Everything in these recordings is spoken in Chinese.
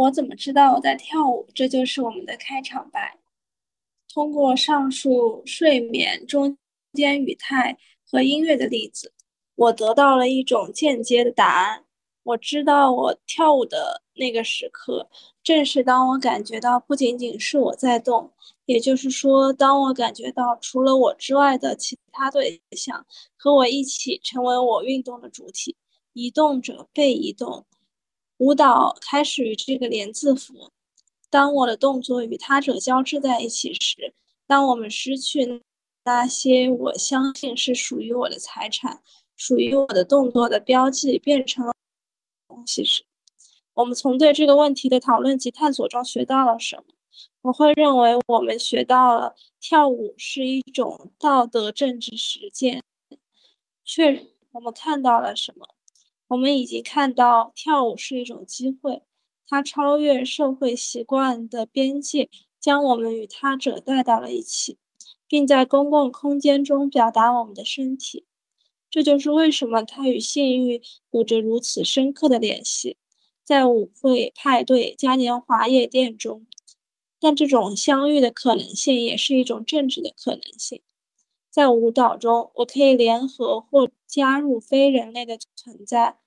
我怎么知道我在跳舞？这就是我们的开场白。通过上述睡眠、中间语态和音乐的例子，我得到了一种间接的答案。我知道我跳舞的那个时刻，正是当我感觉到不仅仅是我在动，也就是说，当我感觉到除了我之外的其他对象和我一起成为我运动的主体，移动者被移动。舞蹈开始于这个连字符。当我的动作与他者交织在一起时，当我们失去那些我相信是属于我的财产、属于我的动作的标记变成了东西时，我们从对这个问题的讨论及探索中学到了什么？我会认为我们学到了跳舞是一种道德政治实践。确，我们看到了什么？我们已经看到，跳舞是一种机会，它超越社会习惯的边界，将我们与他者带到了一起，并在公共空间中表达我们的身体。这就是为什么它与性欲有着如此深刻的联系，在舞会、派对、嘉年华夜店中。但这种相遇的可能性也是一种政治的可能性。在舞蹈中，我可以联合或加入非人类的存在。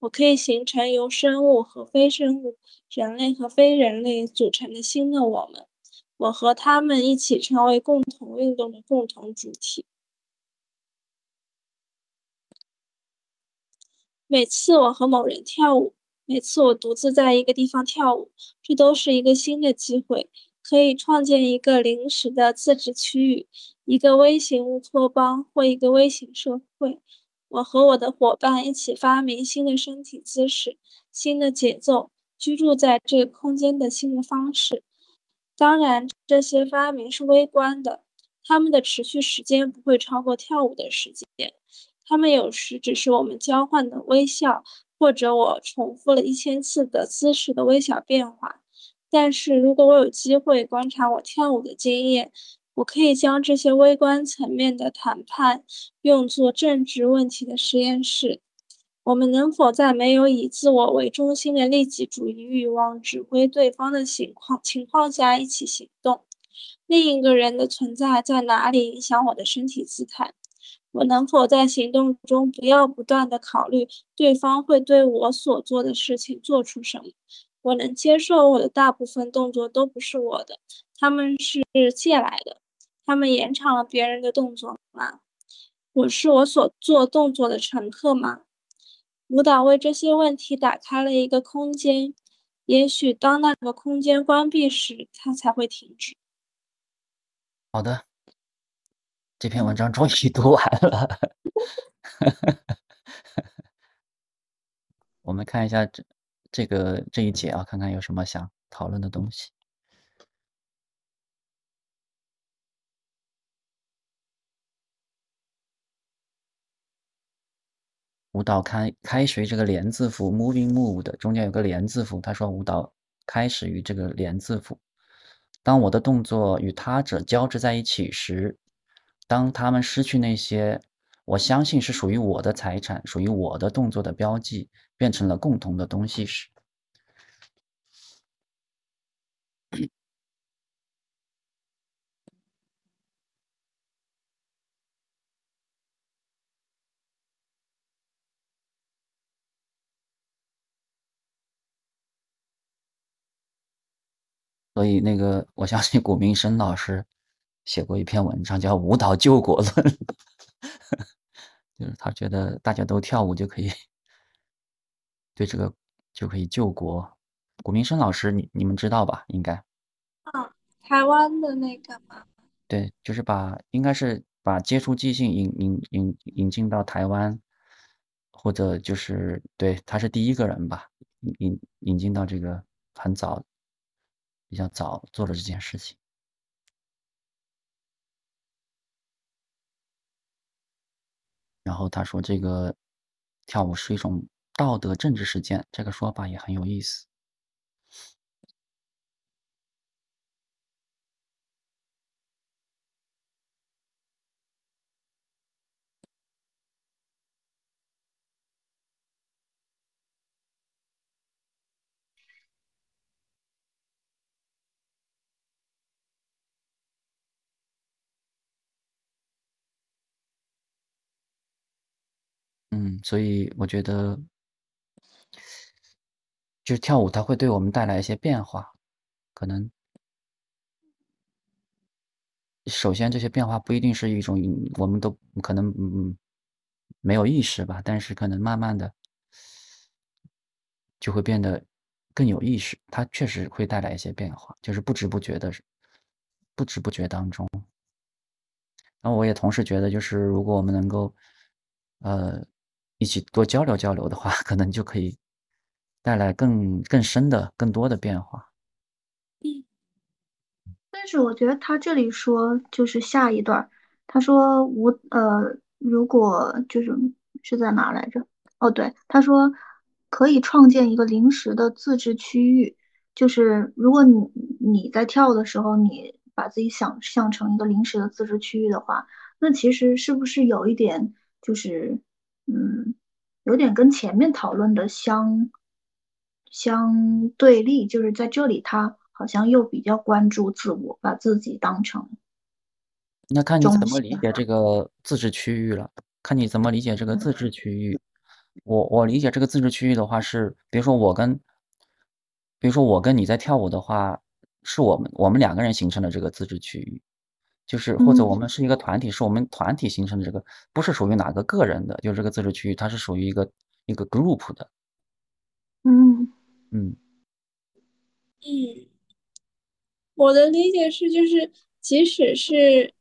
我可以形成由生物和非生物、人类和非人类组成的新的我们。我和他们一起成为共同运动的共同主体。每次我和某人跳舞，每次我独自在一个地方跳舞，这都是一个新的机会，可以创建一个临时的自治区域，一个微型乌托邦或一个微型社会。我和我的伙伴一起发明新的身体姿势、新的节奏、居住在这个空间的新的方式。当然，这些发明是微观的，它们的持续时间不会超过跳舞的时间。它们有时只是我们交换的微笑，或者我重复了一千次的姿势的微小变化。但是如果我有机会观察我跳舞的经验，我可以将这些微观层面的谈判用作政治问题的实验室。我们能否在没有以自我为中心的利己主义欲望指挥对方的情况情况下一起行动？另一个人的存在在哪里影响我的身体姿态？我能否在行动中不要不断地考虑对方会对我所做的事情做出什么？我能接受我的大部分动作都不是我的，他们是借来的。他们延长了别人的动作吗？我是我所做动作的乘客吗？舞蹈为这些问题打开了一个空间，也许当那个空间关闭时，它才会停止。好的，这篇文章终于 读完了。我们看一下这这个这一节啊，看看有什么想讨论的东西。舞蹈开开始于这个连字符 moving move 的中间有个连字符，他说舞蹈开始于这个连字符。当我的动作与他者交织在一起时，当他们失去那些我相信是属于我的财产、属于我的动作的标记，变成了共同的东西时。所以，那个我相信古明生老师写过一篇文章，叫《舞蹈救国论》，就是他觉得大家都跳舞就可以对这个就可以救国。古明生老师，你你们知道吧？应该。啊，台湾的那个吗？对，就是把应该是把接触即兴引引引引进到台湾，或者就是对，他是第一个人吧，引引引进到这个很早。比较早做了这件事情，然后他说这个跳舞是一种道德政治实践，这个说法也很有意思。所以我觉得，就是跳舞它会对我们带来一些变化，可能首先这些变化不一定是一种我们都可能嗯没有意识吧，但是可能慢慢的就会变得更有意识，它确实会带来一些变化，就是不知不觉的，不知不觉当中。然后我也同时觉得，就是如果我们能够，呃，一起多交流交流的话，可能就可以带来更更深的、更多的变化。嗯，但是我觉得他这里说就是下一段，他说舞呃，如果就是是在哪来着？哦，对，他说可以创建一个临时的自治区域，就是如果你你在跳的时候，你把自己想象成一个临时的自治区域的话，那其实是不是有一点就是嗯，有点跟前面讨论的相相对立，就是在这里他好像又比较关注自我，把自己当成那看你怎么。理解这个自治区域了，看你怎么理解这个自治区域。我我理解这个自治区域的话是，比如说我跟，比如说我跟你在跳舞的话，是我们我们两个人形成的这个自治区域，就是或者我嗯。们是一个团体，是我们团体形成的这个，不是属于哪个个人的，就是这个自治区域，它是属于一个一个 group 的，嗯。嗯。嗯，我的理解是，就是即使是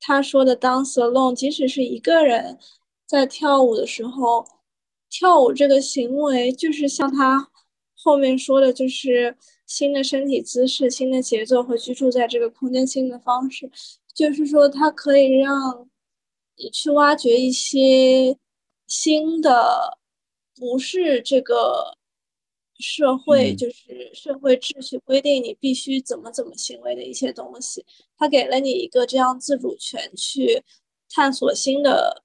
他说的 dance alone，即使是一个人在跳舞的时候，跳舞这个行为，就是像他后面说的，就是新的身体姿势、新的节奏和居住在这个空间新的方式，就是说它可以让你去挖掘一些新的，不是这个社会，嗯就是社会秩序规定你必须怎么怎么行为的一些东西。它给了你一个这样自主权去探索新的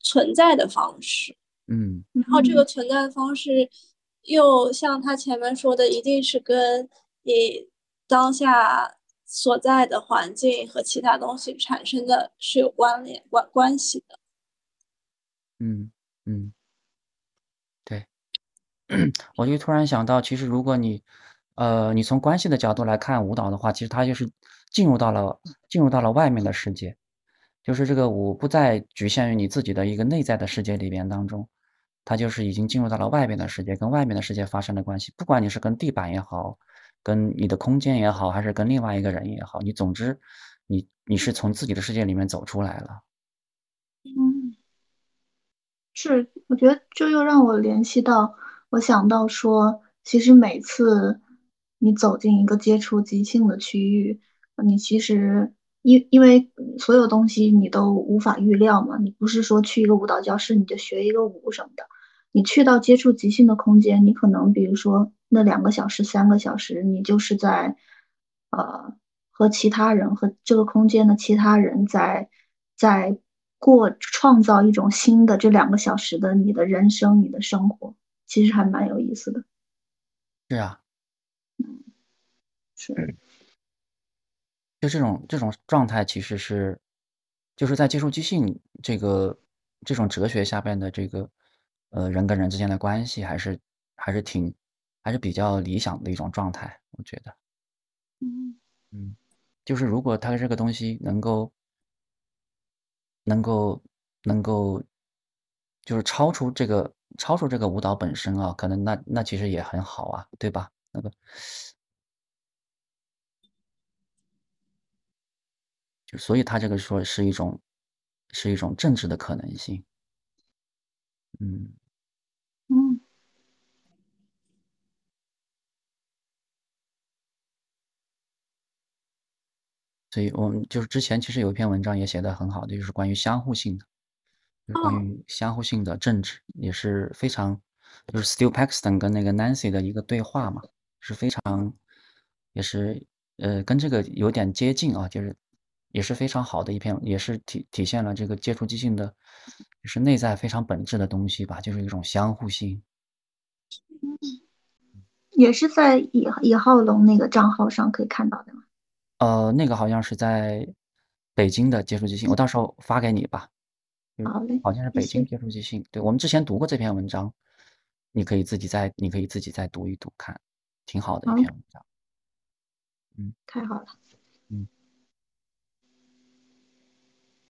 存在的方式。嗯然后这个嗯存在的方式，又像他前面说的，一定是跟你当下所在的环境和其他东西产生的是有关联关关系的。嗯嗯，对。我就突然想到，其实如果你，呃，你从关系的角度来看舞蹈的话，其实它就是进入到了进入到了外面的世界，就是这个舞不再局限于你自己的一个内在的世界里边当中，它就是已经进入到了外面的世界，跟外面的世界发生了关系。不管你是跟地板也好，跟你的空间也好，还是跟另外一个人也好，你总之，你你是从自己的世界里面走出来了。嗯。是，我觉得这又让我联系到，我想到说，其实每次你走进一个接触即兴的区域，你其实因因为所有东西你都无法预料嘛，你不是说去一个舞蹈教室你就学一个舞什么的，你去到接触即兴的空间，你可能比如说那两个小时、三个小时，你就是在呃和其他人和这个空间的其他人在在过创造一种新的这两个小时的你的人生、你的生活，其实还蛮有意思的。是啊。嗯是，就这种这种状态其实是，就是在接触即兴这个这种哲学下边的这个，呃，人跟人之间的关系还是还是挺还是比较理想的一种状态，我觉得。嗯嗯，就是如果他这个东西能够能够能够就是超出这个超出这个舞蹈本身啊，可能那那其实也很好啊，对吧？那个就所以他这个说是一种是一种政治的可能性。嗯。嗯所以我们就是之前其实有一篇文章也写的很好的，就是关于相互性的，就是关哦，于相互性的政治，也是非常就是 Steele Paxton 跟那个 Nancy 的一个对话嘛，是非常也是呃跟这个有点接近啊，就是也是非常好的一篇，也是体体现了这个接触即兴的，就是内在非常本质的东西吧，就是一种相互性。也是在以以浩龙那个账号上可以看到的嘛。呃，那个好像是在北京的接触即兴，我到时候发给你吧。嗯好嘞，好像是北京接触即兴。对，我们之前读过这篇文章，你可以自己再你可以自己再读一读看，挺好的一篇文章。嗯太好了。嗯。